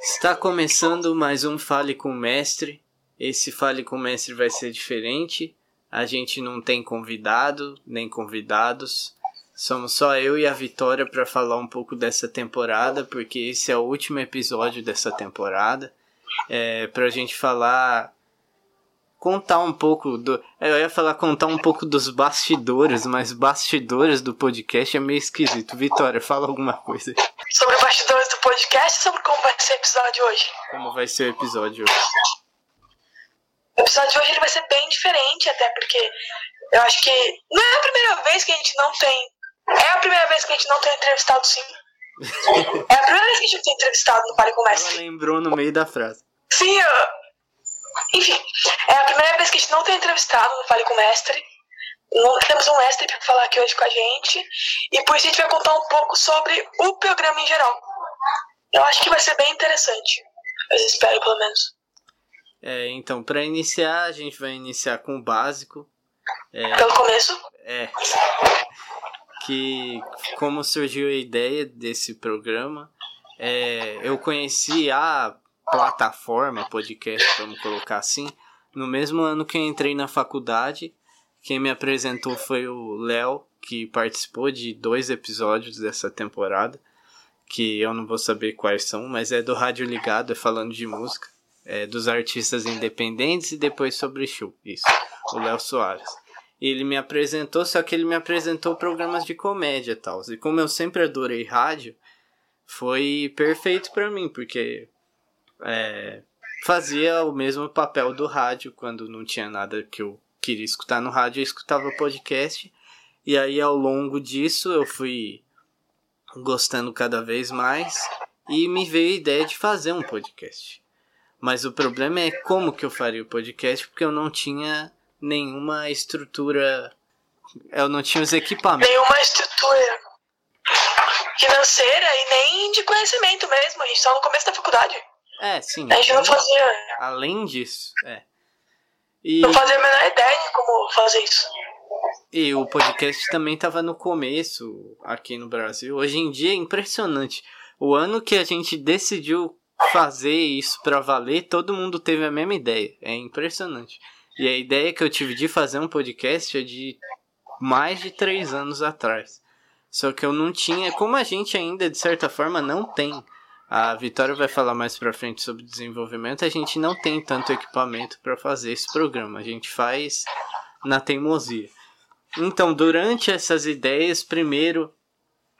Está começando mais um Fale com o Mestre. Esse Fale com o Mestre vai ser diferente. A gente não tem convidado, nem convidados. Somos só eu e a Vitória para falar um pouco dessa temporada, porque esse é o último episódio dessa temporada. É, para a gente falar. Contar um pouco do. Eu ia falar contar um pouco dos bastidores, mas bastidores do podcast é meio esquisito. Vitória, fala alguma coisa. Sobre bastidores do podcast sobre como vai ser o episódio hoje? Como vai ser o episódio hoje? O episódio de hoje ele vai ser bem diferente, até porque eu acho que não é a primeira vez que a gente não tem é a primeira vez que a gente não tem entrevistado, sim. é a primeira vez que a gente tem entrevistado no Pare Comércio. Ela lembrou no meio da frase. Sim, eu... enfim, é a primeira vez que a gente não tem entrevistado no Fale com Mestre. Não temos um mestre para falar aqui hoje com a gente. E por isso a gente vai contar um pouco sobre o programa em geral. Eu acho que vai ser bem interessante. Eu espero, pelo menos. É, então, para iniciar, a gente vai iniciar com o básico. É, Pelo começo? É que como surgiu a ideia desse programa. É, eu conheci a plataforma podcast, vamos colocar assim, no mesmo ano que eu entrei na faculdade. Quem me apresentou foi o Léo, que participou de dois episódios dessa temporada, que eu não vou saber quais são, mas é do Rádio Ligado, é falando de música, é dos artistas independentes e depois sobre show, isso, o Léo Soares ele me apresentou, só que ele me apresentou programas de comédia e tal. E como eu sempre adorei rádio, foi perfeito para mim, porque é, fazia o mesmo papel do rádio quando não tinha nada que eu queria escutar no rádio, eu escutava podcast. E aí ao longo disso eu fui gostando cada vez mais e me veio a ideia de fazer um podcast. Mas o problema é como que eu faria o podcast, porque eu não tinha nenhuma estrutura. Eu não tinha os equipamentos. Nenhuma estrutura financeira e nem de conhecimento mesmo. A gente só no começo da faculdade. É, sim. A gente não fazia. Além disso, é. E... Não fazia a menor ideia de como fazer isso. E o podcast também estava no começo aqui no Brasil. Hoje em dia é impressionante. O ano que a gente decidiu fazer isso para valer, todo mundo teve a mesma ideia. É impressionante. E a ideia que eu tive de fazer um podcast é de mais de três anos atrás. Só que eu não tinha, como a gente ainda de certa forma não tem. A Vitória vai falar mais pra frente sobre desenvolvimento. A gente não tem tanto equipamento para fazer esse programa. A gente faz na teimosia. Então, durante essas ideias, primeiro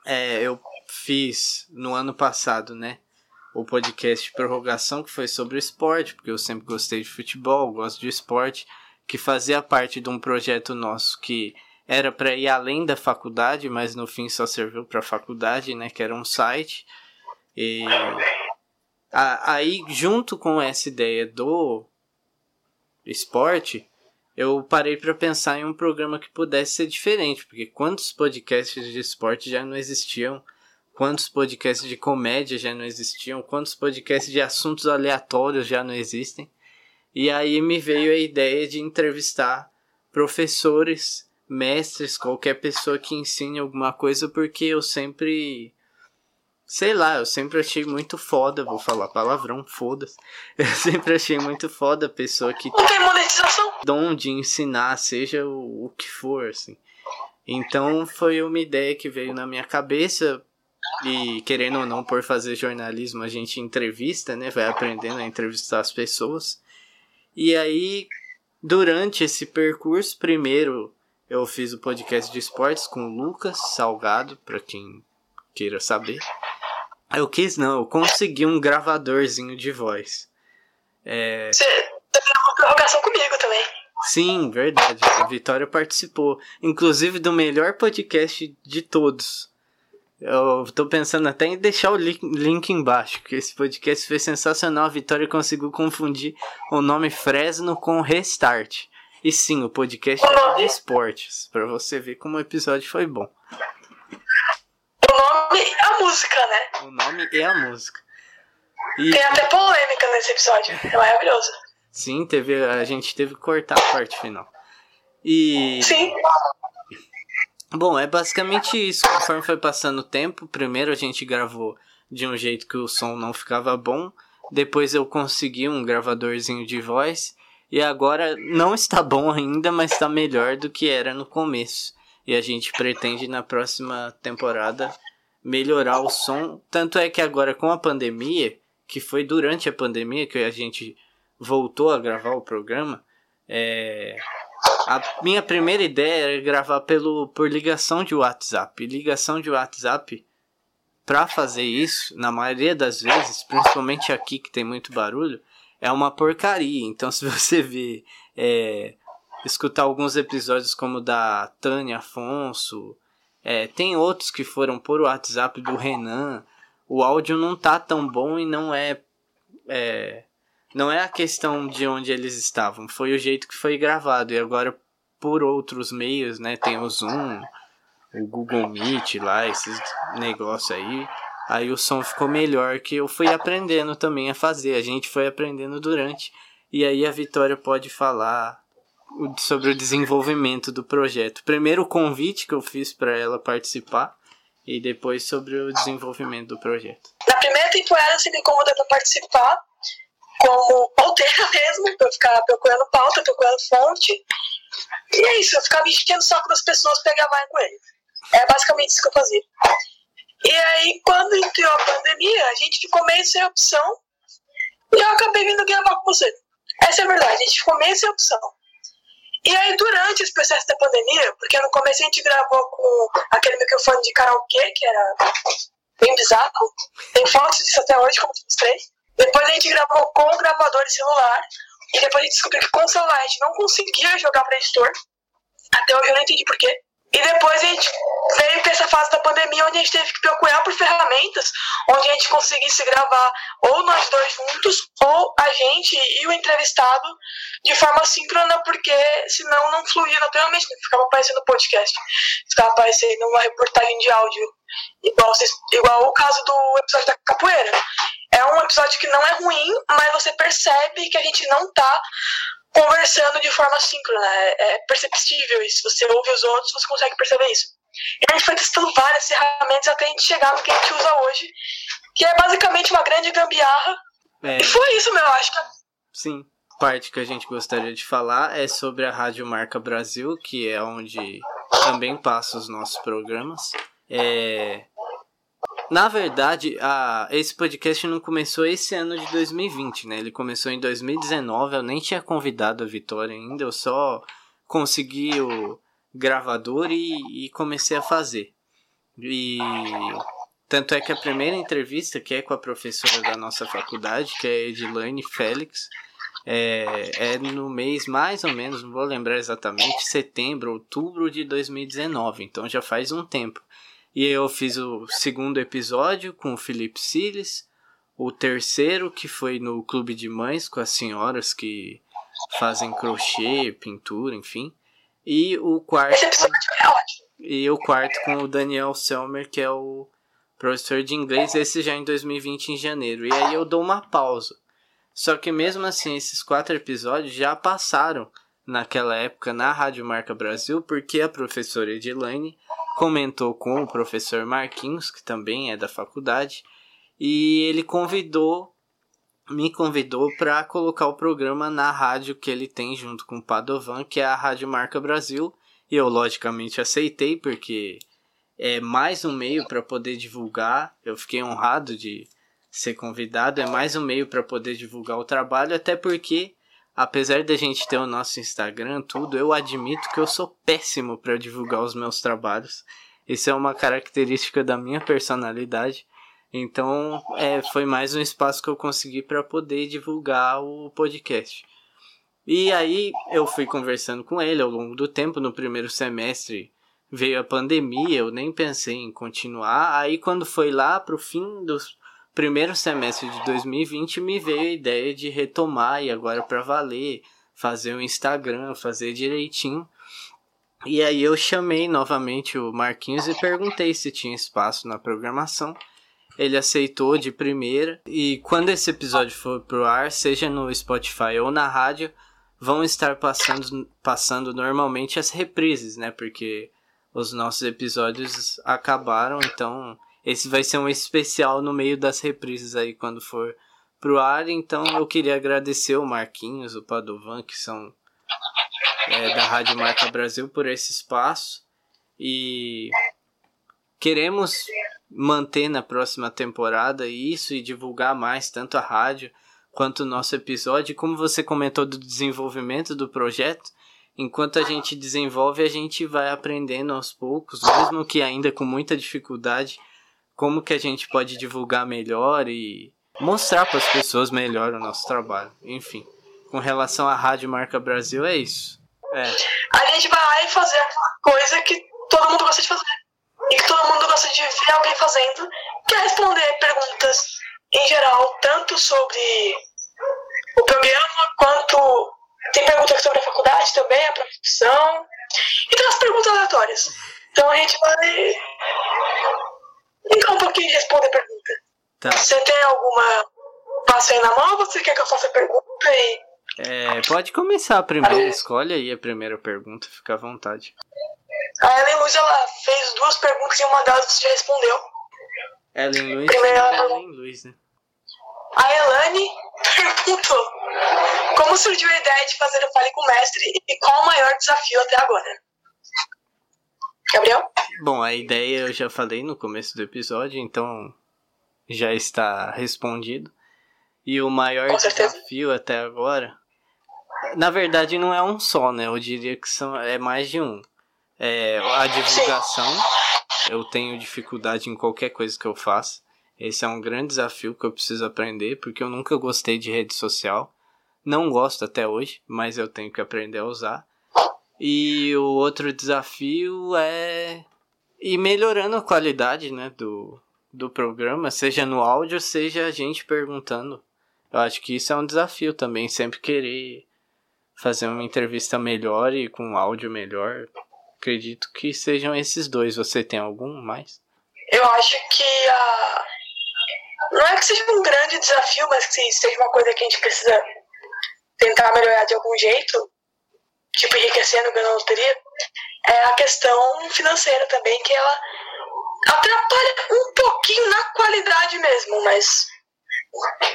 é, eu fiz no ano passado, né? o podcast Prorrogação, que foi sobre esporte, porque eu sempre gostei de futebol, gosto de esporte, que fazia parte de um projeto nosso que era para ir além da faculdade, mas no fim só serviu para faculdade, né, que era um site. E aí, junto com essa ideia do esporte, eu parei para pensar em um programa que pudesse ser diferente, porque quantos podcasts de esporte já não existiam Quantos podcasts de comédia já não existiam? Quantos podcasts de assuntos aleatórios já não existem? E aí me veio a ideia de entrevistar professores, mestres, qualquer pessoa que ensine alguma coisa, porque eu sempre. Sei lá, eu sempre achei muito foda, vou falar palavrão, foda-se. Eu sempre achei muito foda a pessoa que. Não tem monetização! Dom de ensinar, seja o, o que for, assim. Então foi uma ideia que veio na minha cabeça e querendo ou não, por fazer jornalismo, a gente entrevista, né? Vai aprendendo a entrevistar as pessoas. E aí, durante esse percurso, primeiro eu fiz o podcast de esportes com o Lucas Salgado, para quem queira saber. Eu quis não, eu consegui um gravadorzinho de voz. É... Você teve uma prorrogação comigo também. Sim, verdade. A Vitória participou. Inclusive do melhor podcast de todos. Eu tô pensando até em deixar o link, link embaixo, que esse podcast foi sensacional. A Vitória conseguiu confundir o nome Fresno com Restart. E sim, o podcast é de esportes, para você ver como o episódio foi bom. O nome é a música, né? O nome é a música. E... Tem até polêmica nesse episódio, é maravilhoso. Sim, teve, a gente teve que cortar a parte final. E. Sim. Bom, é basicamente isso. Conforme foi passando o tempo, primeiro a gente gravou de um jeito que o som não ficava bom. Depois eu consegui um gravadorzinho de voz. E agora não está bom ainda, mas está melhor do que era no começo. E a gente pretende na próxima temporada melhorar o som. Tanto é que agora com a pandemia, que foi durante a pandemia que a gente voltou a gravar o programa, é, a minha primeira ideia era gravar pelo, por ligação de WhatsApp. Ligação de WhatsApp, para fazer isso, na maioria das vezes, principalmente aqui que tem muito barulho, é uma porcaria. Então, se você ver, é, escutar alguns episódios como da Tânia Afonso, é, tem outros que foram por WhatsApp do Renan, o áudio não tá tão bom e não é, é não é a questão de onde eles estavam, foi o jeito que foi gravado. E agora, por outros meios, né? Tem o Zoom, o Google Meet lá, esses negócios aí. Aí o som ficou melhor, que eu fui aprendendo também a fazer. A gente foi aprendendo durante. E aí a Vitória pode falar sobre o desenvolvimento do projeto. Primeiro o convite que eu fiz para ela participar e depois sobre o desenvolvimento do projeto. Na primeira temporada você me convidou para participar como pauteira mesmo, eu ficar procurando pauta, procurando fonte. E é isso, eu ficava enchendo o saco das pessoas pra gravar com ele. É basicamente isso que eu fazia. E aí, quando entrou a pandemia, a gente ficou meio sem opção. E eu acabei vindo gravar com você. Essa é a verdade, a gente ficou meio sem opção. E aí, durante esse processo da pandemia, porque no começo a gente gravou com aquele microfone de karaokê, que era bem bizarro. Tem fotos disso até hoje, como mostrei. Depois a gente gravou com o gravador de celular. E depois a gente descobriu que com o celular a gente não conseguia jogar para editor. Até hoje eu não entendi porquê. E depois a gente veio para essa fase da pandemia onde a gente teve que procurar por ferramentas onde a gente conseguisse gravar ou nós dois juntos, ou a gente e o entrevistado de forma síncrona, porque senão não fluía naturalmente, não ficava aparecendo podcast, ficava aparecendo uma reportagem de áudio, igual, igual o caso do episódio da capoeira. É um episódio que não é ruim, mas você percebe que a gente não tá conversando de forma síncrona. É, é perceptível isso. Você ouve os outros, você consegue perceber isso. E a gente foi testando várias ferramentas até a gente chegar no que a gente usa hoje, que é basicamente uma grande gambiarra. É. E foi isso, meu, acho que. Sim. Parte que a gente gostaria de falar é sobre a Rádio Marca Brasil, que é onde também passa os nossos programas. É, na verdade, a, esse podcast não começou esse ano de 2020, né? Ele começou em 2019, eu nem tinha convidado a Vitória ainda, eu só consegui o gravador e, e comecei a fazer. E tanto é que a primeira entrevista, que é com a professora da nossa faculdade, que é Edilane Félix, é, é no mês mais ou menos, não vou lembrar exatamente, setembro, outubro de 2019, então já faz um tempo. E eu fiz o segundo episódio com o Felipe Siles, o terceiro que foi no Clube de Mães com as senhoras que fazem crochê, pintura, enfim. E o quarto. Esse episódio é ótimo. E o quarto com o Daniel Selmer, que é o professor de inglês, esse já em 2020 em janeiro. E aí eu dou uma pausa. Só que mesmo assim, esses quatro episódios já passaram naquela época na Rádio Marca Brasil, porque a professora Edilane comentou com o professor Marquinhos, que também é da faculdade, e ele convidou, me convidou para colocar o programa na rádio que ele tem junto com o Padovan, que é a Rádio Marca Brasil, e eu logicamente aceitei porque é mais um meio para poder divulgar. Eu fiquei honrado de ser convidado, é mais um meio para poder divulgar o trabalho, até porque apesar da gente ter o nosso Instagram, tudo, eu admito que eu sou péssimo para divulgar os meus trabalhos. Isso é uma característica da minha personalidade. Então, é, foi mais um espaço que eu consegui para poder divulgar o podcast. E aí eu fui conversando com ele ao longo do tempo. No primeiro semestre veio a pandemia, eu nem pensei em continuar. Aí quando foi lá pro fim dos primeiro semestre de 2020 me veio a ideia de retomar e agora para valer, fazer o Instagram, fazer direitinho. E aí eu chamei novamente o Marquinhos e perguntei se tinha espaço na programação. Ele aceitou de primeira e quando esse episódio for pro ar, seja no Spotify ou na rádio, vão estar passando, passando normalmente as reprises, né? Porque os nossos episódios acabaram, então esse vai ser um especial no meio das reprises aí quando for pro ar. Então eu queria agradecer o Marquinhos, o Padovan, que são é, da Rádio Marca Brasil por esse espaço e queremos manter na próxima temporada isso e divulgar mais tanto a rádio quanto o nosso episódio. Como você comentou do desenvolvimento do projeto, enquanto a gente desenvolve, a gente vai aprendendo aos poucos, mesmo que ainda com muita dificuldade, como que a gente pode divulgar melhor e mostrar para as pessoas melhor o nosso trabalho. Enfim, com relação à Rádio Marca Brasil, é isso. É. A gente vai fazer aquela coisa que todo mundo gosta de fazer. E que todo mundo gosta de ver alguém fazendo, que é responder perguntas em geral, tanto sobre o programa, quanto tem perguntas sobre a faculdade também, a profissão, e tem as perguntas aleatórias. Então a gente vai brincar um pouquinho de responder a pergunta. Tá. Você tem alguma passo aí na mão ou você quer que eu faça a pergunta e. É, pode começar a primeira, escolhe aí a primeira pergunta, fica à vontade. A Ellen Luz ela fez duas perguntas e uma delas você já respondeu. Ellen Luz Primeiro, é Ellen Luz, né? A Elane perguntou como surgiu a ideia de fazer o Fale com o Mestre e qual o maior desafio até agora? Gabriel? Bom, a ideia eu já falei no começo do episódio, então já está respondido. E o maior desafio até agora, na verdade não é um só, né? Eu diria que são, é mais de um. É, a divulgação, Sim. eu tenho dificuldade em qualquer coisa que eu faça. Esse é um grande desafio que eu preciso aprender, porque eu nunca gostei de rede social. Não gosto até hoje, mas eu tenho que aprender a usar. E o outro desafio é ir melhorando a qualidade né, do, do programa, seja no áudio, seja a gente perguntando. Eu acho que isso é um desafio também, sempre querer fazer uma entrevista melhor e com áudio melhor. Acredito que sejam esses dois. Você tem algum mais? Eu acho que a não é que seja um grande desafio, mas que seja uma coisa que a gente precisa tentar melhorar de algum jeito, tipo enriquecendo, ganhando loteria, é a questão financeira também, que ela atrapalha um pouquinho na qualidade mesmo, mas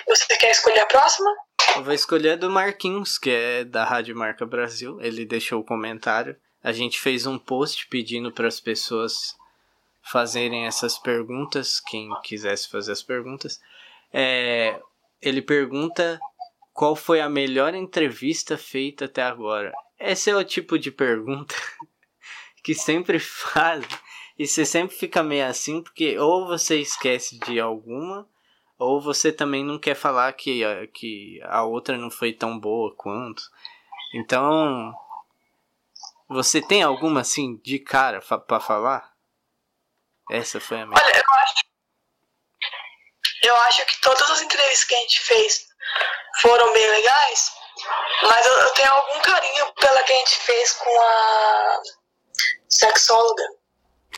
você quer escolher a próxima? Eu vou escolher a do Marquinhos, que é da Rádio Marca Brasil. Ele deixou o comentário. A gente fez um post pedindo para as pessoas fazerem essas perguntas, quem quisesse fazer as perguntas. É, ele pergunta qual foi a melhor entrevista feita até agora. Esse é o tipo de pergunta que sempre faz e você sempre fica meio assim porque ou você esquece de alguma ou você também não quer falar que a, que a outra não foi tão boa quanto. Então, você tem alguma assim de cara para falar? Essa foi a minha. Olha, eu acho, eu acho que todas as entrevistas que a gente fez foram bem legais, mas eu, tenho algum carinho pela que a gente fez com a sexóloga.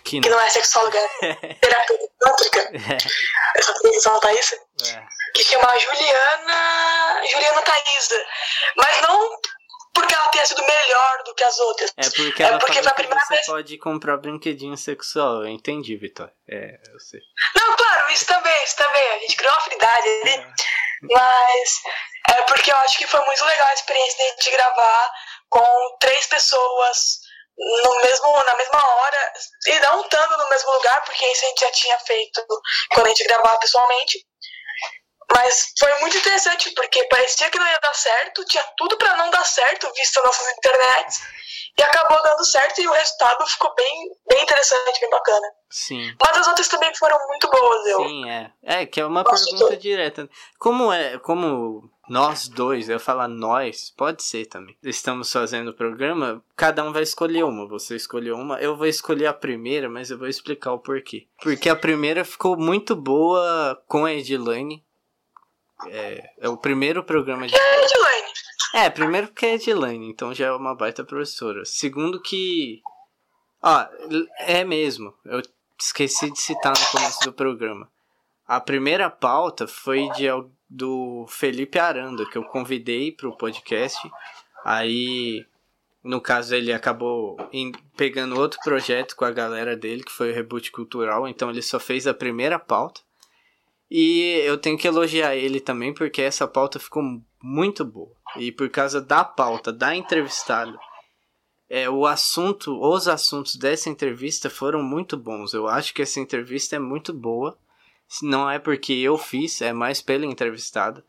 Que não, que não é sexóloga, é terapeuta tântrica. É. Essa tá isso? É. Que chama Juliana. Juliana Thaisa. Mas não porque ela tenha sido melhor do que as outras. É porque ela é porque primeira que você vez... pode comprar brinquedinho sexual. Eu entendi, Vitor. É, eu sei. Não, claro, isso também, isso também. A gente criou uma afinidade ali. É. Mas é porque eu acho que foi muito legal a experiência de gravar com três pessoas no mesmo, na mesma hora e não estando no mesmo lugar, porque isso a gente já tinha feito quando a gente gravava pessoalmente. Mas foi muito interessante, porque parecia que não ia dar certo, tinha tudo para não dar certo, visto nossas internets, e acabou dando certo e o resultado ficou bem, bem interessante, bem bacana. Sim. Mas as outras também foram muito boas, eu. Sim, é. É, que é uma pergunta direta. Como é, como nós dois, eu falar nós, pode ser também. Estamos fazendo o programa, cada um vai escolher uma. Você escolheu uma, eu vou escolher a primeira, mas eu vou explicar o porquê. Porque a primeira ficou muito boa com a Edilane é, é o primeiro programa de. É Edilane. É, primeiro porque é Edilane, então já é uma baita professora. Segundo que. Ó, é mesmo. Eu esqueci de citar no começo do programa. A primeira pauta foi de, do Felipe Aranda, que eu convidei para o podcast. Aí, no caso, ele acabou em, pegando outro projeto com a galera dele, que foi o Reboot Cultural, então ele só fez a primeira pauta. E eu tenho que elogiar ele também, porque essa pauta ficou muito boa. E por causa da pauta, da entrevistada, é, o assunto, os assuntos dessa entrevista foram muito bons. Eu acho que essa entrevista é muito boa. Não é porque eu fiz, é mais pela entrevistada.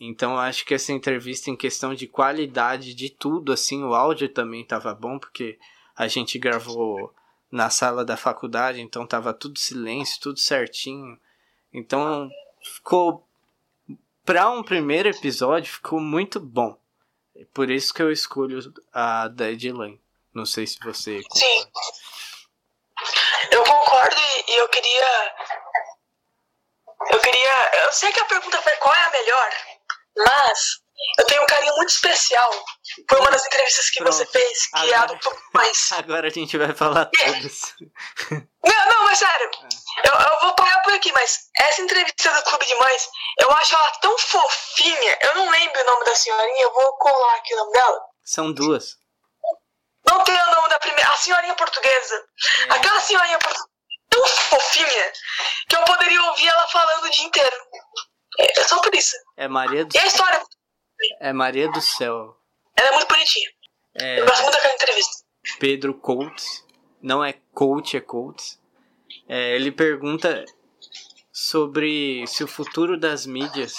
Então eu acho que essa entrevista em questão de qualidade de tudo, assim, o áudio também estava bom, porque a gente gravou na sala da faculdade, então tava tudo silêncio, tudo certinho. Então ficou para um primeiro episódio ficou muito bom. Por isso que eu escolho a da Edilane. Não sei se você concorda. Sim. Eu concordo e eu queria. Eu queria. Eu sei que a pergunta foi qual é a melhor, mas eu tenho um carinho muito especial por uma das entrevistas que Pronto. você fez, que agora, é a do Mais. Agora a gente vai falar todas. Não, não, mas sério. É. Eu, eu vou parar por aqui, mas essa entrevista do Clube de Mães, eu acho ela tão fofinha. Eu não lembro o nome da senhorinha, eu vou colar aqui o nome dela. São duas. Não tem o nome da primeira. A senhorinha portuguesa. É. Aquela senhorinha portuguesa tão fofinha que eu poderia ouvir ela falando o dia inteiro. É, é só por isso. É Maria do E a história é Maria do Céu. Ela é muito bonitinha. É... Eu gosto muito daquela entrevista. Pedro Coates. Não é coach, é Coates. É, ele pergunta sobre se o futuro das mídias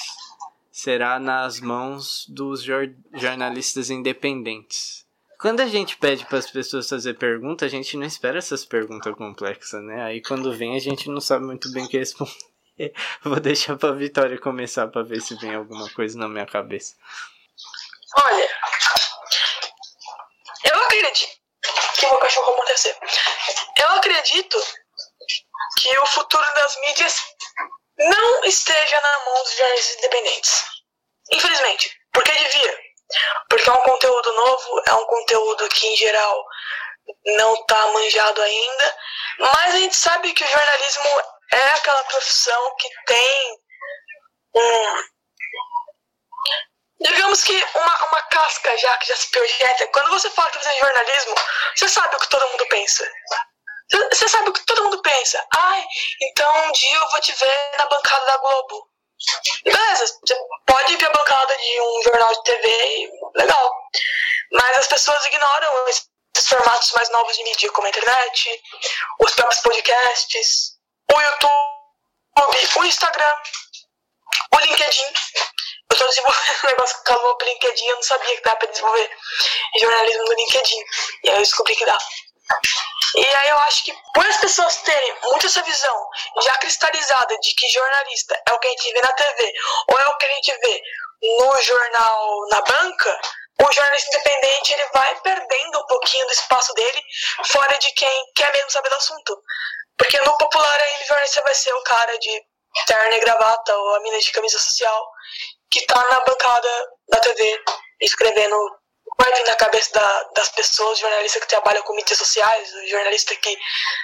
será nas mãos dos jornalistas independentes. Quando a gente pede para as pessoas fazer pergunta, a gente não espera essas perguntas complexas, né? Aí quando vem a gente não sabe muito bem o que responder. Vou deixar pra Vitória começar pra ver se vem alguma coisa na minha cabeça. Olha, eu acredito que meu cachorro acontecer. Eu acredito que o futuro das mídias não esteja na mão dos jornalistas independentes. Infelizmente, porque devia. Porque é um conteúdo novo, é um conteúdo que em geral não está manjado ainda, mas a gente sabe que o jornalismo é aquela profissão que tem um. Digamos que uma, uma casca já que já se projeta. Quando você fala que é jornalismo, você sabe o que todo mundo pensa. Você sabe o que todo mundo pensa. Ai, então um dia eu vou te ver na bancada da Globo. Beleza, você pode ir pra bancada de um jornal de TV, legal. Mas as pessoas ignoram esses formatos mais novos de mídia, como a internet, os próprios podcasts, o YouTube, o Instagram, o LinkedIn. Eu tô desenvolvendo um negócio com o LinkedIn, eu não sabia que dá pra desenvolver jornalismo no LinkedIn. E aí eu descobri que dá. E aí eu acho que por as pessoas terem muito essa visão já cristalizada de que jornalista é o que a gente vê na TV ou é o que a gente vê no jornal na banca, o jornalista independente ele vai perdendo um pouquinho do espaço dele fora de quem quer mesmo saber do assunto. Porque no popular ainda jornalista vai ser o cara de terno e gravata ou a mina de camisa social que tá na bancada da TV escrevendo vai na cabeça da, das pessoas, jornalista que trabalha com mídias sociais, jornalista que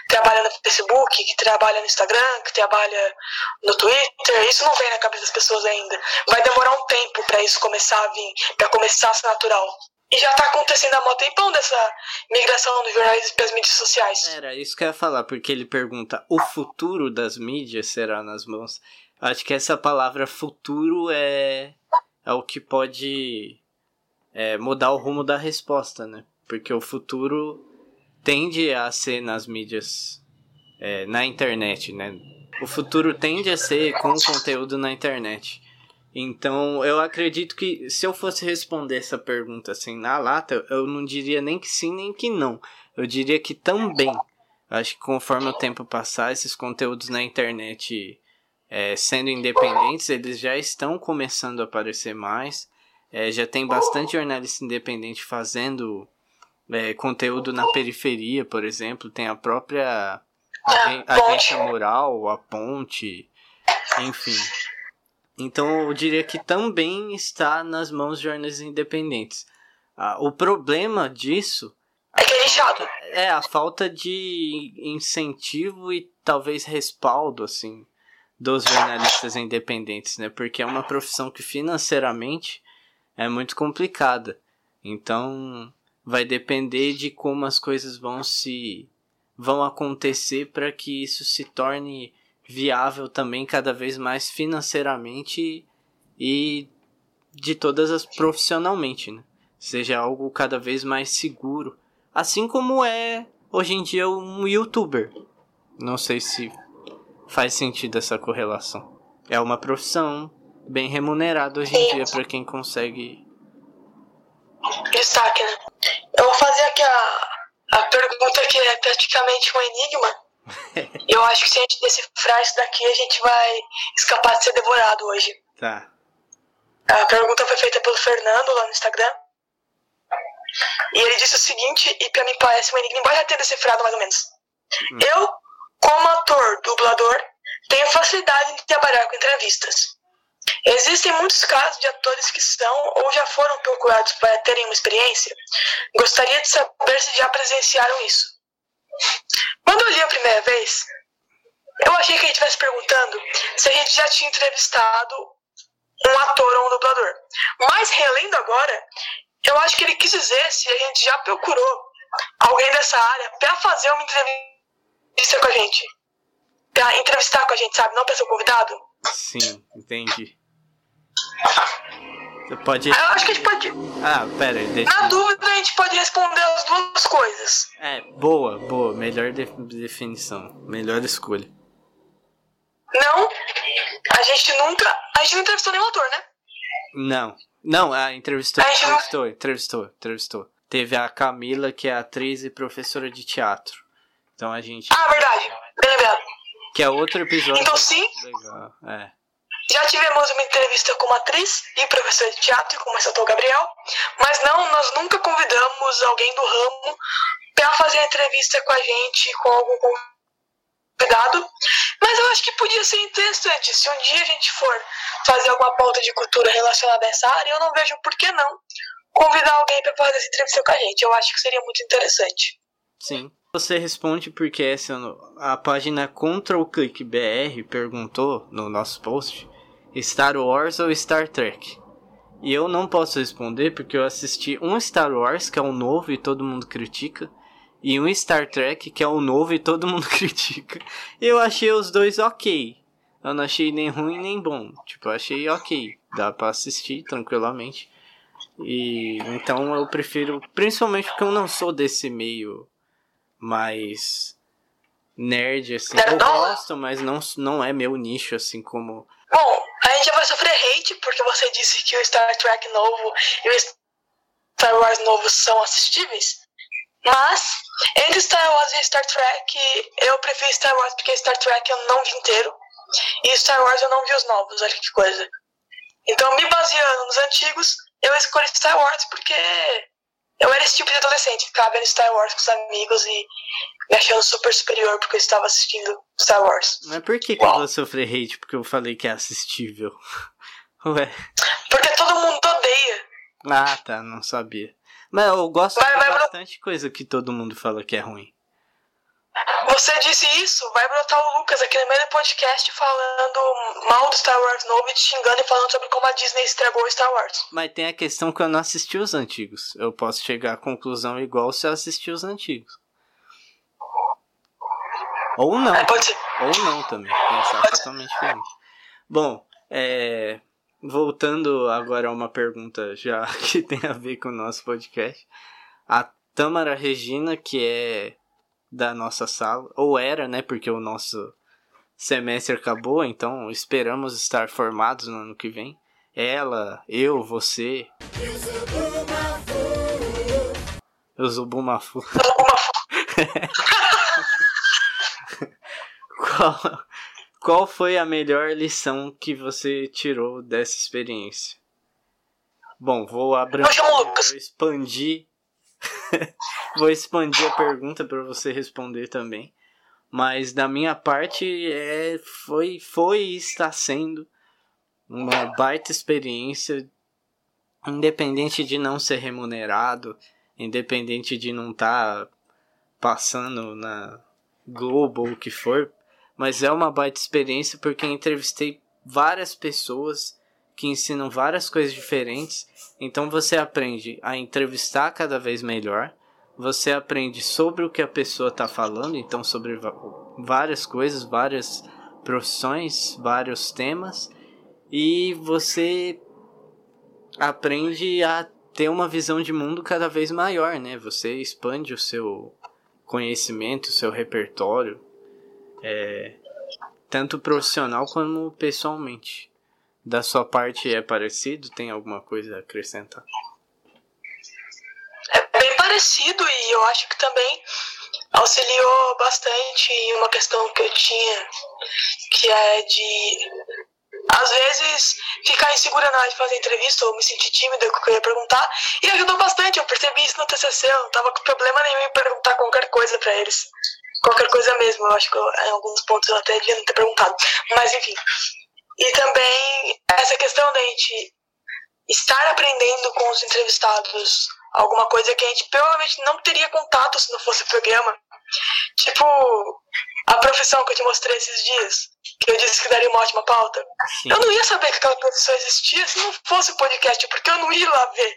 trabalha no Facebook, que trabalha no Instagram, que trabalha no Twitter, isso não vem na cabeça das pessoas ainda. Vai demorar um tempo para isso começar a vir, para começar a ser natural. E já tá acontecendo há muito tempão dessa migração dos jornalistas para as mídias sociais. Era isso que eu ia falar, porque ele pergunta: o futuro das mídias será nas mãos? Acho que essa palavra futuro é, é o que pode é, mudar o rumo da resposta, né? Porque o futuro tende a ser nas mídias, é, na internet, né? O futuro tende a ser com conteúdo na internet. Então, eu acredito que se eu fosse responder essa pergunta assim na lata, eu não diria nem que sim nem que não. Eu diria que também. Acho que conforme o tempo passar, esses conteúdos na internet é, sendo independentes, eles já estão começando a aparecer mais. É, já tem bastante jornalista independente fazendo é, conteúdo na periferia, por exemplo. Tem a própria agência moral, a ponte, enfim. Então eu diria que também está nas mãos de jornais independentes. Ah, o problema disso é que é chato. É a falta de incentivo e talvez respaldo assim dos jornalistas independentes, né? Porque é uma profissão que financeiramente é muito complicada. Então, vai depender de como as coisas vão se vão acontecer para que isso se torne viável também cada vez mais financeiramente e de todas as profissionalmente, né? Seja algo cada vez mais seguro, assim como é hoje em dia um youtuber. Não sei se faz sentido essa correlação. É uma profissão bem remunerada hoje em dia para quem consegue destaque, né? Eu vou fazer aqui a, a pergunta que é praticamente um enigma. Eu acho que se a gente decifrar isso daqui, a gente vai escapar de ser devorado hoje. Tá. A pergunta foi feita pelo Fernando lá no Instagram. E ele disse o seguinte, e pra mim parece um enigma, embora já tenha decifrado mais ou menos. Hum. Eu, como ator, dublador, tenho facilidade em trabalhar com entrevistas. Existem muitos casos de atores que são ou já foram procurados para terem uma experiência. Gostaria de saber se já presenciaram isso. Quando eu li a primeira vez, eu achei que a gente estivesse perguntando se a gente já tinha entrevistado um ator ou um dublador. Mas relendo agora, eu acho que ele quis dizer se a gente já procurou alguém dessa área para fazer uma entrevista com a gente. Pra entrevistar com a gente, sabe? Não para ser convidado. Sim, entendi. Você pode. Ah, eu acho que a gente pode. Ah, pera aí, deixa. Na dúvida, a gente pode responder as duas coisas. É, boa, boa. Melhor de... definição. Melhor escolha. Não, a gente nunca. A gente não entrevistou nenhum ator, né? Não. Não, a entrevistou, a entrevistou, não... entrevistou, entrevistou. Teve a Camila, que é atriz e professora de teatro. Então a gente. Ah, verdade. Bem lembrado. Que é outro episódio. Então sim. Legal, é. Já tivemos uma entrevista com uma atriz e professora de teatro, como o Gabriel, mas não, nós nunca convidamos alguém do ramo para fazer a entrevista com a gente, com algum convidado. Mas eu acho que podia ser interessante. Se um dia a gente for fazer alguma pauta de cultura relacionada a essa área, eu não vejo por que não convidar alguém para fazer essa entrevista com a gente. Eu acho que seria muito interessante. Sim. Você responde porque essa, a página Control Click BR perguntou no nosso post Star Wars ou Star Trek. E eu não posso responder porque eu assisti um Star Wars que é o novo e todo mundo critica e um Star Trek que é o novo e todo mundo critica. Eu achei os dois ok. Eu não achei nem ruim nem bom. Tipo, eu achei ok. Dá para assistir tranquilamente. E então eu prefiro, principalmente porque eu não sou desse meio mais nerd, assim. Eu gosto, mas não, não é meu nicho, assim como. Bom, a gente vai sofrer hate porque você disse que o Star Trek novo e o Star Wars novo são assistíveis. Mas, entre Star Wars e Star Trek, eu prefiro Star Wars porque Star Trek eu não vi inteiro. E Star Wars eu não vi os novos, olha que coisa. Então, me baseando nos antigos, eu escolhi Star Wars porque eu era esse tipo de adolescente, ficava vendo Star Wars com os amigos e me achando super superior porque eu estava assistindo Star Wars. Mas por que, que eu vou sofrer hate porque eu falei que é assistível? Ué. Porque todo mundo odeia. Ah, tá, não sabia. Mas eu gosto vai, de vai bastante coisa que todo mundo fala que é ruim. Você disse isso, vai brotar o Lucas aqui no meio do podcast falando mal do Star Wars novo e te xingando e falando sobre como a Disney estragou o Star Wars. Mas tem a questão que eu não assisti os antigos. Eu posso chegar à conclusão igual se eu assistir os antigos. Ou não. É, pode ser. Ou não também. Pensar pode totalmente ser. diferente. Bom, é, voltando agora a uma pergunta já que tem a ver com o nosso podcast. A Tamara Regina, que é da nossa sala, ou era, né, porque o nosso semestre acabou, então esperamos estar formados no ano que vem. Ela, eu, você. Eu sou Bumafu. qual, qual foi a melhor lição que você tirou dessa experiência? Bom, vou abrir, vou expandir Vou expandir a pergunta para você responder também. Mas da minha parte é, foi, foi e está sendo uma baita experiência, independente de não ser remunerado, independente de não estar tá passando na Globo ou o que for, mas é uma baita experiência porque entrevistei várias pessoas que ensinam várias coisas diferentes. Então você aprende a entrevistar cada vez melhor. Você aprende sobre o que a pessoa está falando, então sobre várias coisas, várias profissões, vários temas. E você aprende a ter uma visão de mundo cada vez maior, né? Você expande o seu conhecimento, o seu repertório, é, tanto profissional como pessoalmente. Da sua parte é parecido? Tem alguma coisa a acrescentar? É bem parecido e eu acho que também auxiliou bastante em uma questão que eu tinha, que é de às vezes ficar insegura na hora de fazer entrevista ou me sentir tímida com o que eu ia perguntar. E ajudou bastante, eu percebi isso no TCC, eu não tava com problema nenhum em perguntar qualquer coisa para eles. Qualquer coisa mesmo, eu acho que eu, em alguns pontos eu até devia não ter perguntado. Mas enfim. E também essa questão da gente estar aprendendo com os entrevistados alguma coisa que a gente provavelmente não teria contato se não fosse o programa. Tipo, a profissão que eu te mostrei esses dias, que eu disse que daria uma ótima pauta. Sim. Eu não ia saber que aquela profissão existia se não fosse o podcast, porque eu não ia lá ver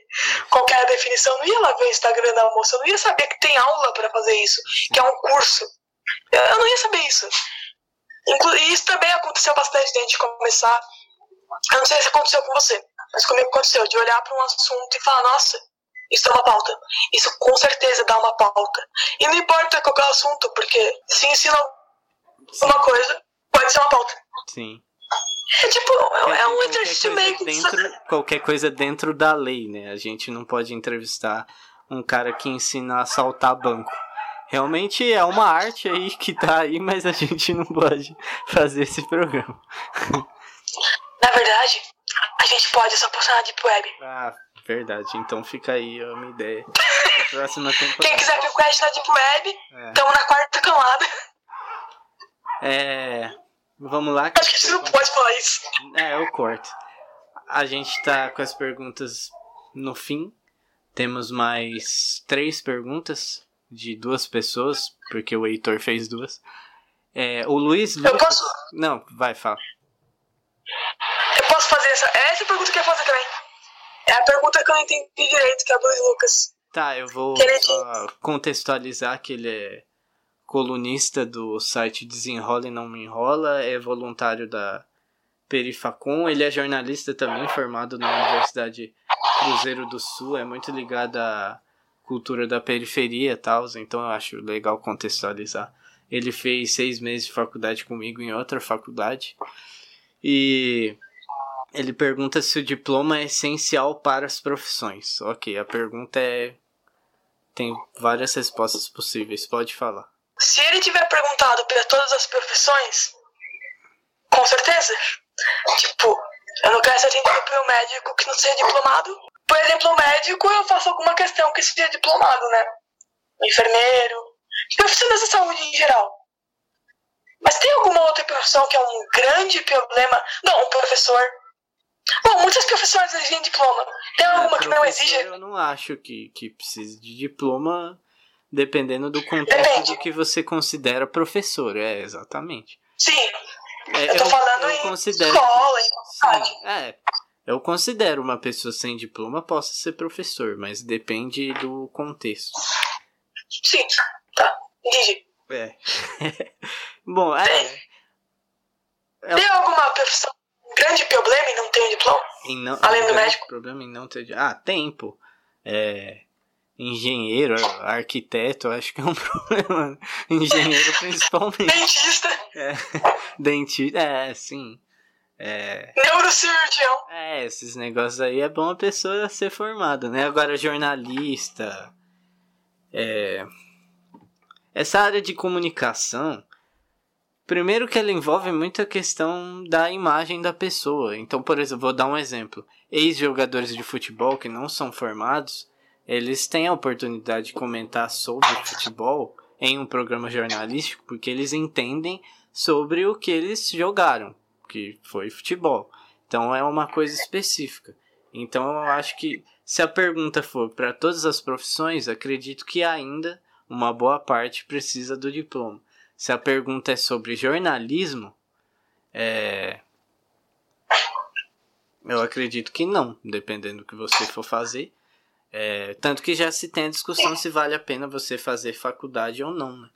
qual a definição, eu não ia lá ver o Instagram da moça, eu não ia saber que tem aula para fazer isso, que é um curso. Eu não ia saber isso. E isso também aconteceu bastante de a gente começar. Eu não sei se aconteceu com você, mas comigo aconteceu, de olhar para um assunto e falar, nossa, isso é uma pauta. Isso com certeza dá uma pauta. E não importa qual é o assunto, porque se ensina uma coisa, pode ser uma pauta. Sim. É tipo, é, é um exercício meio que. Dentro, qualquer coisa dentro da lei, né? A gente não pode entrevistar um cara que ensina a saltar banco. Realmente é uma arte aí que tá aí, mas a gente não pode fazer esse programa. Na verdade, a gente pode só postar na Deep Web. Ah, verdade. Então fica aí uma ideia. próxima temporada. Quem quiser que o Quest na Deep Web, estamos é. na quarta camada. É. Vamos lá. Acho que a gente não pode falar isso. É, eu corto. A gente tá com as perguntas no fim. Temos mais três perguntas de duas pessoas, porque o Heitor fez duas. É, o Luiz. Eu posso. Não, vai, fala. Eu posso fazer essa. É essa pergunta que eu ia fazer também. É a pergunta que eu não entendi direito, que é a do Lucas. Tá, eu vou contextualizar que ele é colunista do site Desenrola e Não Me Enrola, é voluntário da Perifacom, ele é jornalista também, formado na Universidade Cruzeiro do Sul, é muito ligado à cultura da periferia e tal, então eu acho legal contextualizar. Ele fez seis meses de faculdade comigo em outra faculdade e ele pergunta se o diploma é essencial para as profissões. Ok, a pergunta é. Tem várias respostas possíveis, pode falar. Se ele tiver perguntado para todas as profissões, com certeza. Tipo, eu não quero ser atendido por um médico que não seja diplomado. Por exemplo, médico, eu faço alguma questão que seja diplomado, né? Enfermeiro, profissionais da saúde em geral. Mas tem alguma outra profissão que é um grande problema? Não, um professor. Bom, muitas profissões exigem diploma. Tem é, alguma que não exige? Eu não acho que, que precise de diploma Dependendo do contexto Depende. do que você considera professor, é, exatamente. Sim. É, eu tô eu, falando eu em considero, escola, em faculdade. É, eu considero uma pessoa sem diploma possa ser professor, mas depende do contexto. Sim, tá, entendi. É. Bom, é, é. Tem alguma profissão, grande problema em não ter um diploma? Não, Além um do médico? problema em não ter. Ah, tempo. É engenheiro, arquiteto, acho que é um problema. Engenheiro principalmente. Dentista. É, dentista, é, sim. É, Neurocirurgião. É, esses negócios aí é bom a pessoa ser formada, né? Agora, jornalista. É, essa área de comunicação. Primeiro que ela envolve muito a questão da imagem da pessoa. Então, por exemplo, vou dar um exemplo. Ex-jogadores de futebol que não são formados eles têm a oportunidade de comentar sobre futebol em um programa jornalístico porque eles entendem sobre o que eles jogaram, que foi futebol. Então é uma coisa específica. Então eu acho que se a pergunta for para todas as profissões, acredito que ainda uma boa parte precisa do diploma. Se a pergunta é sobre jornalismo, é... Eu acredito que não, dependendo do que você for fazer. É, tanto que já se tem a discussão se vale a pena você fazer faculdade ou não. Né?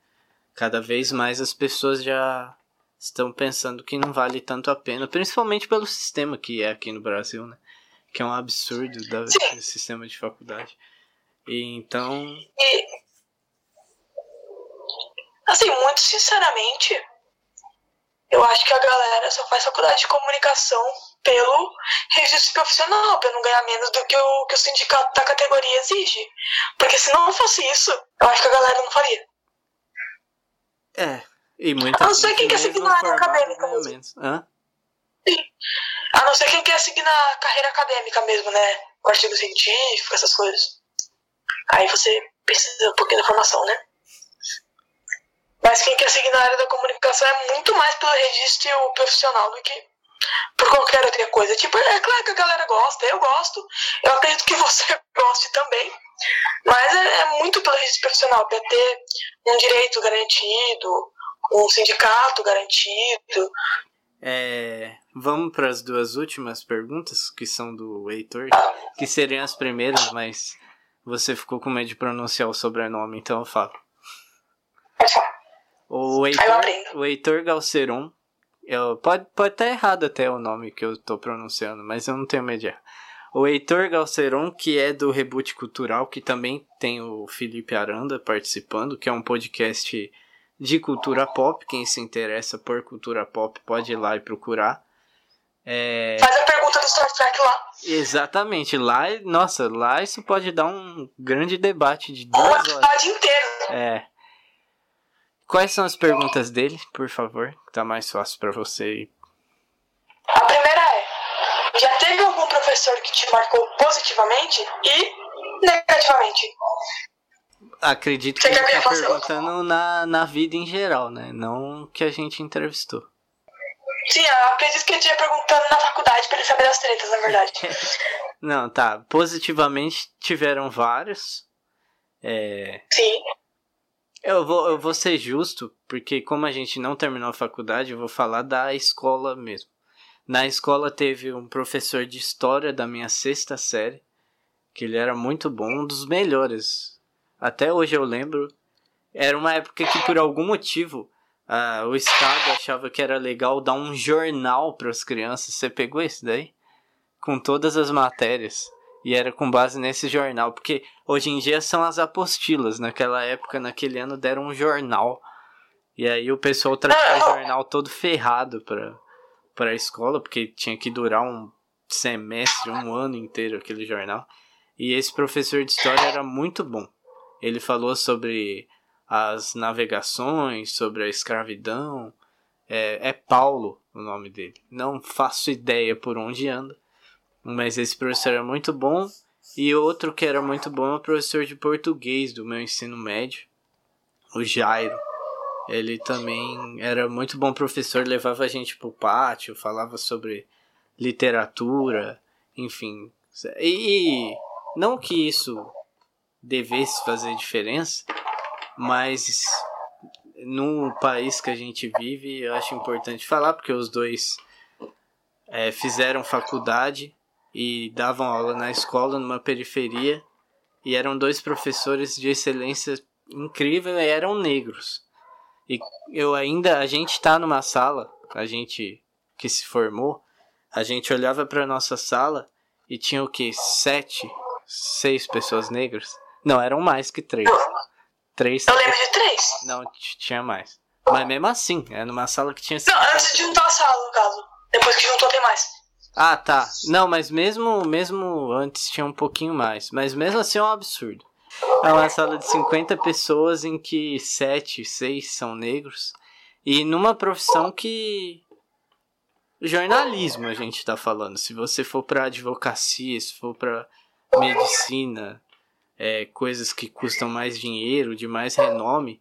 Cada vez mais as pessoas já estão pensando que não vale tanto a pena, principalmente pelo sistema que é aqui no Brasil, né? Que é um absurdo do sistema de faculdade. E então. E, assim, muito sinceramente, eu acho que a galera só faz faculdade de comunicação pelo registro profissional, para não ganhar menos do que o, que o sindicato da categoria exige. Porque se não fosse isso, eu acho que a galera não faria. É, e muita A não ser quem quer seguir na área acadêmica mesmo. Hã? Sim. A não ser quem quer seguir na carreira acadêmica mesmo, né? Com artigo científico, essas coisas. Aí você precisa um pouquinho da formação, né? Mas quem quer seguir na área da comunicação é muito mais pelo registro profissional do que por qualquer outra coisa. Tipo, é claro que a galera gosta, eu gosto, eu acredito que você goste também. Mas é, é muito pelo registro profissional, para ter um direito garantido, um sindicato garantido. É, vamos para as duas últimas perguntas, que são do Heitor, que seriam as primeiras, mas você ficou com medo de pronunciar o sobrenome, então eu falo. O Heitor, o Heitor Galceron, eu, pode, pode estar errado até o nome que eu estou pronunciando, mas eu não tenho medo de errar. O Heitor Galceron, que é do Reboot Cultural, que também tem o Felipe Aranda participando, que é um podcast de cultura pop. Quem se interessa por cultura pop pode ir lá e procurar. É... Faz a pergunta do Star Trek lá. Exatamente, lá, nossa, lá isso pode dar um grande debate de duas horas. debate inteiro. É. Quais são as perguntas dele, por favor? Tá mais fácil para você. A primeira é: já teve algum professor que te marcou positivamente e negativamente? Acredito que ele tá perguntando na, na vida em geral, né? Não que a gente entrevistou. Sim, eu acredito que ele tinha perguntando na faculdade pra ele saber das tretas, na verdade. Não, tá. Positivamente tiveram vários. É... Sim. Eu vou, eu vou ser justo, porque como a gente não terminou a faculdade, eu vou falar da escola mesmo. Na escola teve um professor de história da minha sexta série, que ele era muito bom, um dos melhores até hoje eu lembro. Era uma época que, por algum motivo, uh, o Estado achava que era legal dar um jornal para as crianças. Você pegou esse daí? Com todas as matérias. E era com base nesse jornal. Porque hoje em dia são as apostilas. Naquela época, naquele ano, deram um jornal. E aí o pessoal trazia o jornal todo ferrado para para a escola, porque tinha que durar um semestre, um ano inteiro aquele jornal. E esse professor de história era muito bom. Ele falou sobre as navegações, sobre a escravidão. É, é Paulo o nome dele. Não faço ideia por onde anda. Mas esse professor é muito bom. E outro que era muito bom é o professor de português do meu ensino médio, o Jairo. Ele também era muito bom professor, levava a gente pro pátio, falava sobre literatura, enfim. E não que isso devesse fazer diferença, mas no país que a gente vive, eu acho importante falar, porque os dois é, fizeram faculdade e davam aula na escola, numa periferia, e eram dois professores de excelência incrível e eram negros. E eu ainda, a gente está numa sala, a gente que se formou, a gente olhava para nossa sala e tinha o que? Sete, seis pessoas negras. Não, eram mais que três. Três. Eu lembro de três. Não, tinha mais. Mas mesmo assim, é numa sala que tinha. Não, antes de juntar a sala, no caso. Depois que juntou, tem mais. Ah, tá. Não, mas mesmo, mesmo antes tinha um pouquinho mais. Mas mesmo assim é um absurdo. É uma sala de 50 pessoas em que 7, 6 são negros. E numa profissão que. Jornalismo a gente tá falando. Se você for pra advocacia, se for pra medicina, é, coisas que custam mais dinheiro, de mais renome.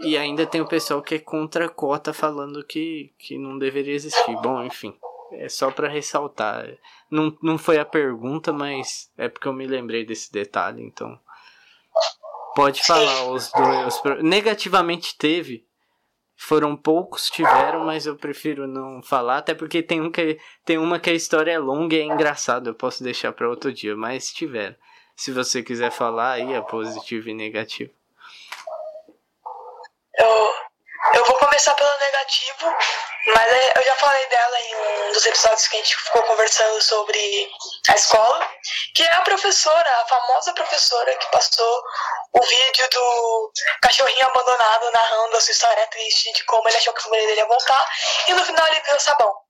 E ainda tem o pessoal que é contra a cota falando que, que não deveria existir. Bom, enfim, é só para ressaltar. Não, não foi a pergunta, mas é porque eu me lembrei desse detalhe, então. Pode falar os dois. Negativamente teve. foram poucos tiveram, mas eu prefiro não falar, até porque tem um que tem uma que a história é longa e é engraçada, eu posso deixar para outro dia, mas tiveram. Se você quiser falar aí é positivo e negativo. Eu, eu vou começar pelo negativo, mas é, eu já falei dela em um dos episódios que a gente ficou conversando sobre a escola, que é a professora, a famosa professora que passou o vídeo do cachorrinho abandonado narrando a sua história triste de como ele achou que a família dele ia voltar e no final ele viu sabão.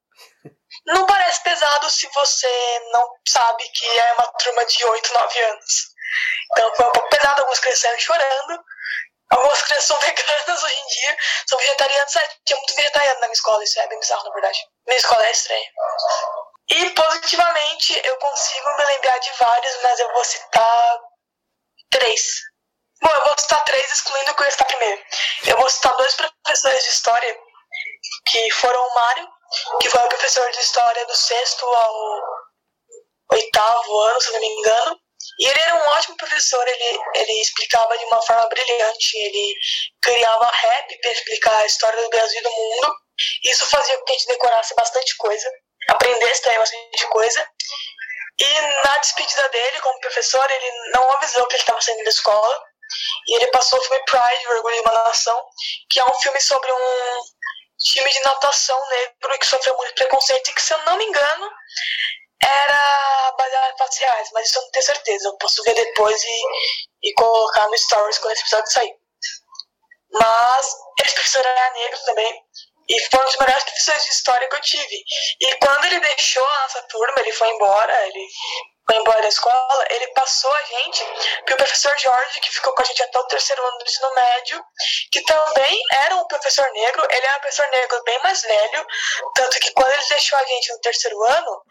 Não parece pesado se você não sabe que é uma turma de 8, 9 anos. Então foi um pouco pesado, algumas crianças chorando, Algumas crianças são veganas hoje em dia, são vegetarianas. É, tinha muito vegetariano na minha escola, isso é bem bizarro, na verdade. Minha escola é estranha. E positivamente, eu consigo me lembrar de vários, mas eu vou citar três. Bom, eu vou citar três, excluindo o que eu ia citar primeiro. Eu vou citar dois professores de história, que foram o Mário, que foi o professor de história do sexto ao oitavo ano, se não me engano. E ele era um ótimo professor, ele, ele explicava de uma forma brilhante, ele criava rap para explicar a história do Brasil e do mundo. Isso fazia com que a gente decorasse bastante coisa, aprendesse também bastante coisa. E na despedida dele, como professor, ele não avisou que ele estava saindo da escola. E ele passou o filme Pride, O Orgulho de uma Nação, que é um filme sobre um time de natação negro que sofreu muito preconceito e que, se eu não me engano, era baseado em fatos reais, mas isso eu não tenho certeza. Eu posso ver depois e, e colocar no Stories quando esse episódio sair. Mas esse professor era negro também. E foi um dos melhores professores de história que eu tive. E quando ele deixou a nossa turma, ele foi embora, ele foi embora da escola, ele passou a gente para o professor Jorge, que ficou com a gente até o terceiro ano do ensino médio, que também era um professor negro, ele era um professor negro bem mais velho, tanto que quando ele deixou a gente no terceiro ano,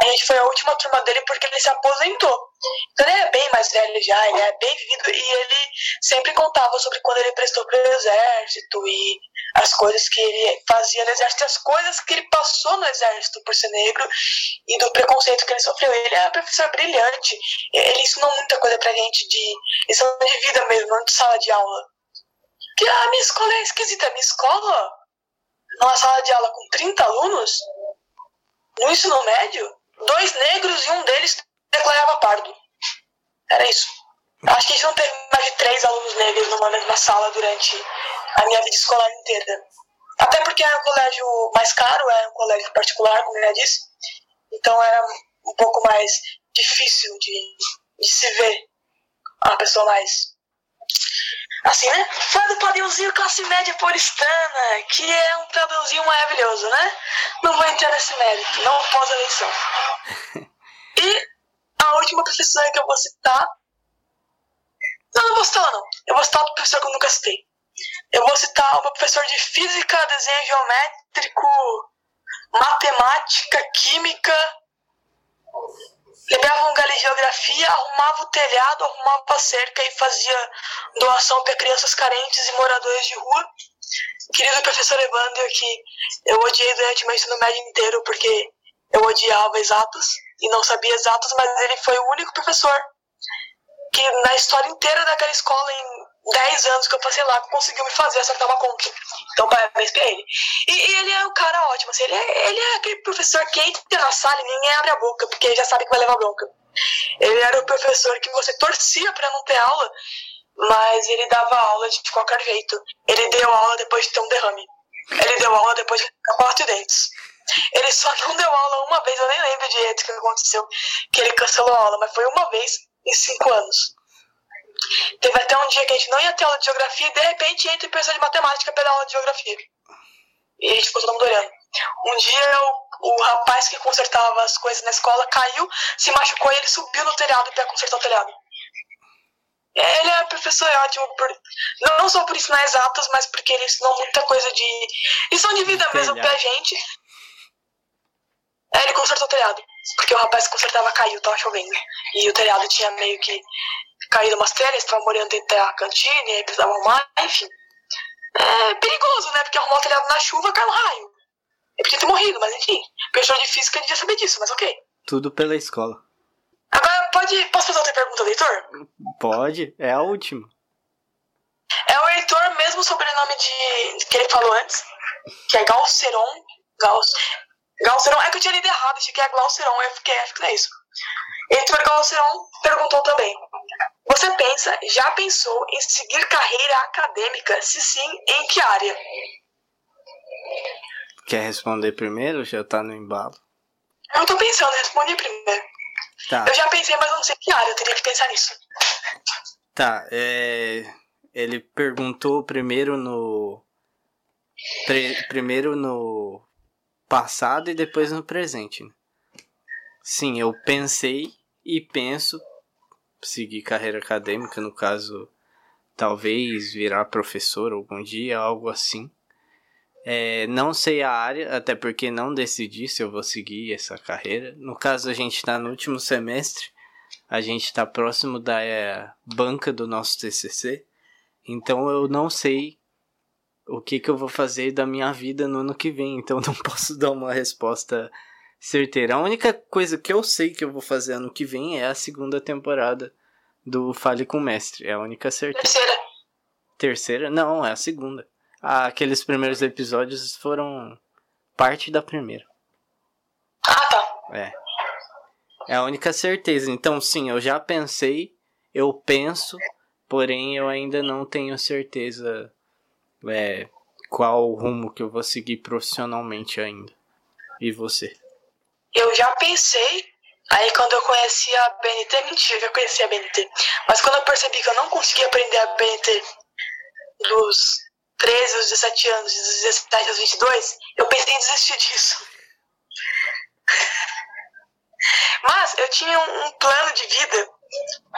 a gente foi a última turma dele porque ele se aposentou. Então ele é bem mais velho já, ele é bem vivido e ele sempre contava sobre quando ele prestou para o exército e as coisas que ele fazia no exército, as coisas que ele passou no exército por ser negro e do preconceito que ele sofreu. Ele é um professor brilhante, ele ensinou muita coisa pra gente de lição de vida mesmo, não de sala de aula. Que a minha escola é esquisita, minha escola, numa sala de aula com 30 alunos, no ensino médio, dois negros e um deles declarava pardo. Era isso. Acho que a gente não teve mais de três alunos negros numa mesma sala durante a minha vida escolar inteira. Até porque era um colégio mais caro, era um colégio particular, como eu já disse. Então era um pouco mais difícil de, de se ver uma pessoa mais assim, né? Foi do padrãozinho classe média paulistana, que é um padrãozinho maravilhoso, né? Não vou entrar nesse mérito, não pós-eleição. E a última professora que eu vou citar. Não, não vou citar não. Eu vou citar outro professor que eu nunca citei. Eu vou citar o professor de física, desenho geométrico, matemática, química, Lembrava um galho de geografia, arrumava o telhado, arrumava a cerca e fazia doação para crianças carentes e moradores de rua. Querido professor Evandro, que eu odiei durante meu ensino médio inteiro porque eu odiava exatos e não sabia exatos, mas ele foi o único professor que na história inteira daquela escola, em 10 anos que eu passei lá, conseguiu me fazer acertar uma conta. Então, parabéns pra ele. E, e, ele é um cara ótimo, assim, ele é, ele é aquele professor que entra na sala e ninguém abre a boca, porque já sabe que vai levar bronca. Ele era o professor que você torcia para não ter aula, mas ele dava aula de qualquer jeito. Ele deu aula depois de ter um derrame. Ele deu aula depois de ter quatro dentes. Ele só não deu aula uma vez, eu nem lembro direito o que aconteceu, que ele cancelou a aula, mas foi uma vez em cinco anos. Teve até um dia que a gente não ia ter aula de geografia e de repente entra pessoa de matemática pela aula de geografia. E a gente ficou todo mundo olhando. Um dia o, o rapaz que consertava as coisas na escola caiu, se machucou e ele subiu no telhado para consertar o telhado. Ele é professor ótimo, por, não só por ensinar exatas, mas porque ele ensinou muita coisa de lição de vida mesmo pra gente. É, ele consertou o telhado. Porque o rapaz que consertava caiu, tava chovendo. E o telhado tinha meio que caído umas telhas, estavam morando dentro da cantina, e aí precisavam arrumar, enfim. É perigoso, né? Porque arrumar o telhado na chuva cai um raio. Ele podia ter morrido, mas enfim. O professor de física devia saber disso, mas ok. Tudo pela escola. Agora, pode. Posso fazer outra pergunta, leitor? Pode, é a última. É o Heitor, mesmo sobrenome de que ele falou antes, que é Galceron. Gals, Galceron, é que eu tinha lido errado, achei que é Glauceron, eu fiquei, acho que não é isso. Heitor Galceron perguntou também: Você pensa, já pensou em seguir carreira acadêmica? Se sim, em que área? Quer responder primeiro? Já tá no embalo. Eu tô pensando, respondi primeiro. Tá. Eu já pensei, mas não sei que área, eu teria que pensar nisso. Tá, é. Ele perguntou primeiro no. Pre- primeiro no passado e depois no presente. né? Sim, eu pensei e penso seguir carreira acadêmica, no caso, talvez virar professor algum dia, algo assim. É, não sei a área, até porque não decidi se eu vou seguir essa carreira. No caso, a gente está no último semestre, a gente está próximo da é, banca do nosso TCC, então eu não sei o que, que eu vou fazer da minha vida no ano que vem, então não posso dar uma resposta certeira. A única coisa que eu sei que eu vou fazer ano que vem é a segunda temporada do Fale com o Mestre, é a única certeza. Terceira. Terceira? Não, é a segunda. Ah, aqueles primeiros episódios foram parte da primeira. Ah, tá. É. É a única certeza. Então, sim, eu já pensei, eu penso, porém eu ainda não tenho certeza é, qual o rumo que eu vou seguir profissionalmente ainda. E você? Eu já pensei, aí quando eu conheci a BNT, mentira, eu já conheci a BNT, mas quando eu percebi que eu não conseguia aprender a BNT dos 13 aos 17 anos, dos 17 aos 22, eu pensei em desistir disso. Mas eu tinha um, um plano de vida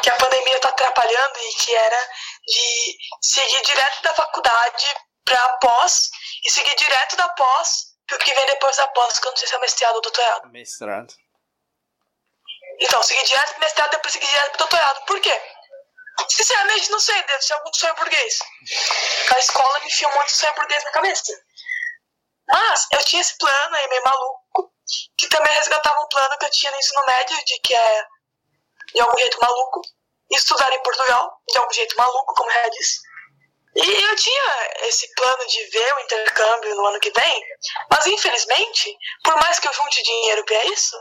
que a pandemia está atrapalhando e que era de seguir direto da faculdade para pós e seguir direto da pós pro que vem depois da pós, que eu não sei se é mestrado ou doutorado. Mestrado. Então, seguir direto pro mestrado, depois seguir direto pro doutorado. Por quê? Sinceramente, não sei, deve ser algum sonho burguês. A escola me enfia um monte de sonho burguês na cabeça. Mas eu tinha esse plano aí meio maluco, que também resgatava um plano que eu tinha no ensino médio, de que é, de algum jeito maluco, estudar em Portugal, de algum jeito maluco, como já disse. E eu tinha esse plano de ver o intercâmbio no ano que vem, mas infelizmente, por mais que eu junte dinheiro pra isso,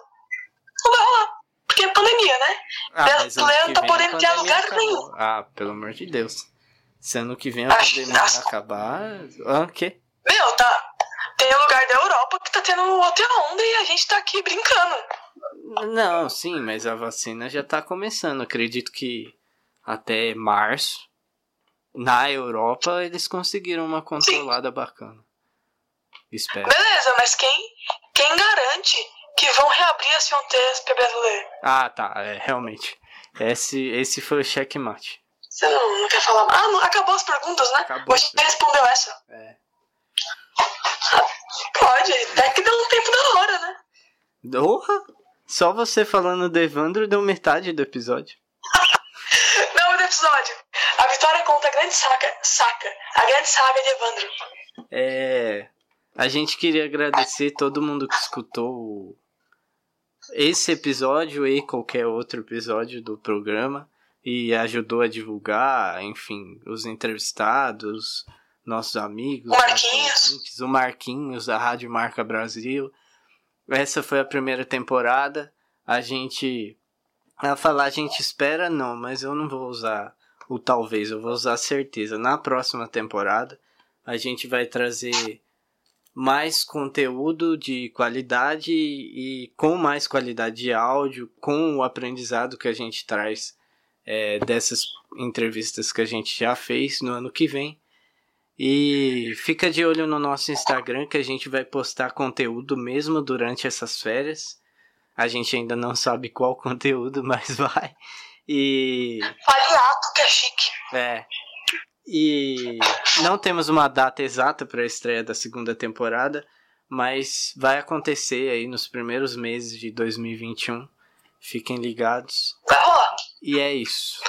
não vai rolar. Porque é pandemia, né? Ah, plano que tá podendo ter lugar acabou. nenhum. Ah, pelo amor de Deus. Se ano que vem a Acho- pandemia acabar. Ah, o quê? Meu, tá. Tem lugar da Europa que tá tendo outra onda e a gente tá aqui brincando. Não, sim, mas a vacina já tá começando. Acredito que até março, na Europa, eles conseguiram uma controlada bacana. Espero. Beleza, mas quem, quem garante que vão reabrir as fronteiras para brasileiro? Ah, tá, é, realmente. Esse, esse foi o checkmate. Você não, não quer falar? Ah, não, acabou as perguntas, né? Acabou. Você respondeu essa. É. Pode, até que deu um tempo da hora, né? Porra! Só você falando do Evandro deu metade do episódio. Não, episódio. A vitória conta a grande saga, saca, a grande saga de Evandro. É. A gente queria agradecer todo mundo que escutou esse episódio e qualquer outro episódio do programa e ajudou a divulgar, enfim, os entrevistados, nossos amigos, O Marquinhos. nossos o Marquinhos da Rádio Marca Brasil. Essa foi a primeira temporada. A gente. A falar a gente espera, não, mas eu não vou usar o talvez, eu vou usar certeza. Na próxima temporada, a gente vai trazer mais conteúdo de qualidade e com mais qualidade de áudio, com o aprendizado que a gente traz é, dessas entrevistas que a gente já fez no ano que vem. E fica de olho no nosso Instagram que a gente vai postar conteúdo mesmo durante essas férias. A gente ainda não sabe qual conteúdo, mas vai. E Fale ato que é chique. é. E não temos uma data exata para a estreia da segunda temporada, mas vai acontecer aí nos primeiros meses de 2021. Fiquem ligados. Vai rolar. E é isso.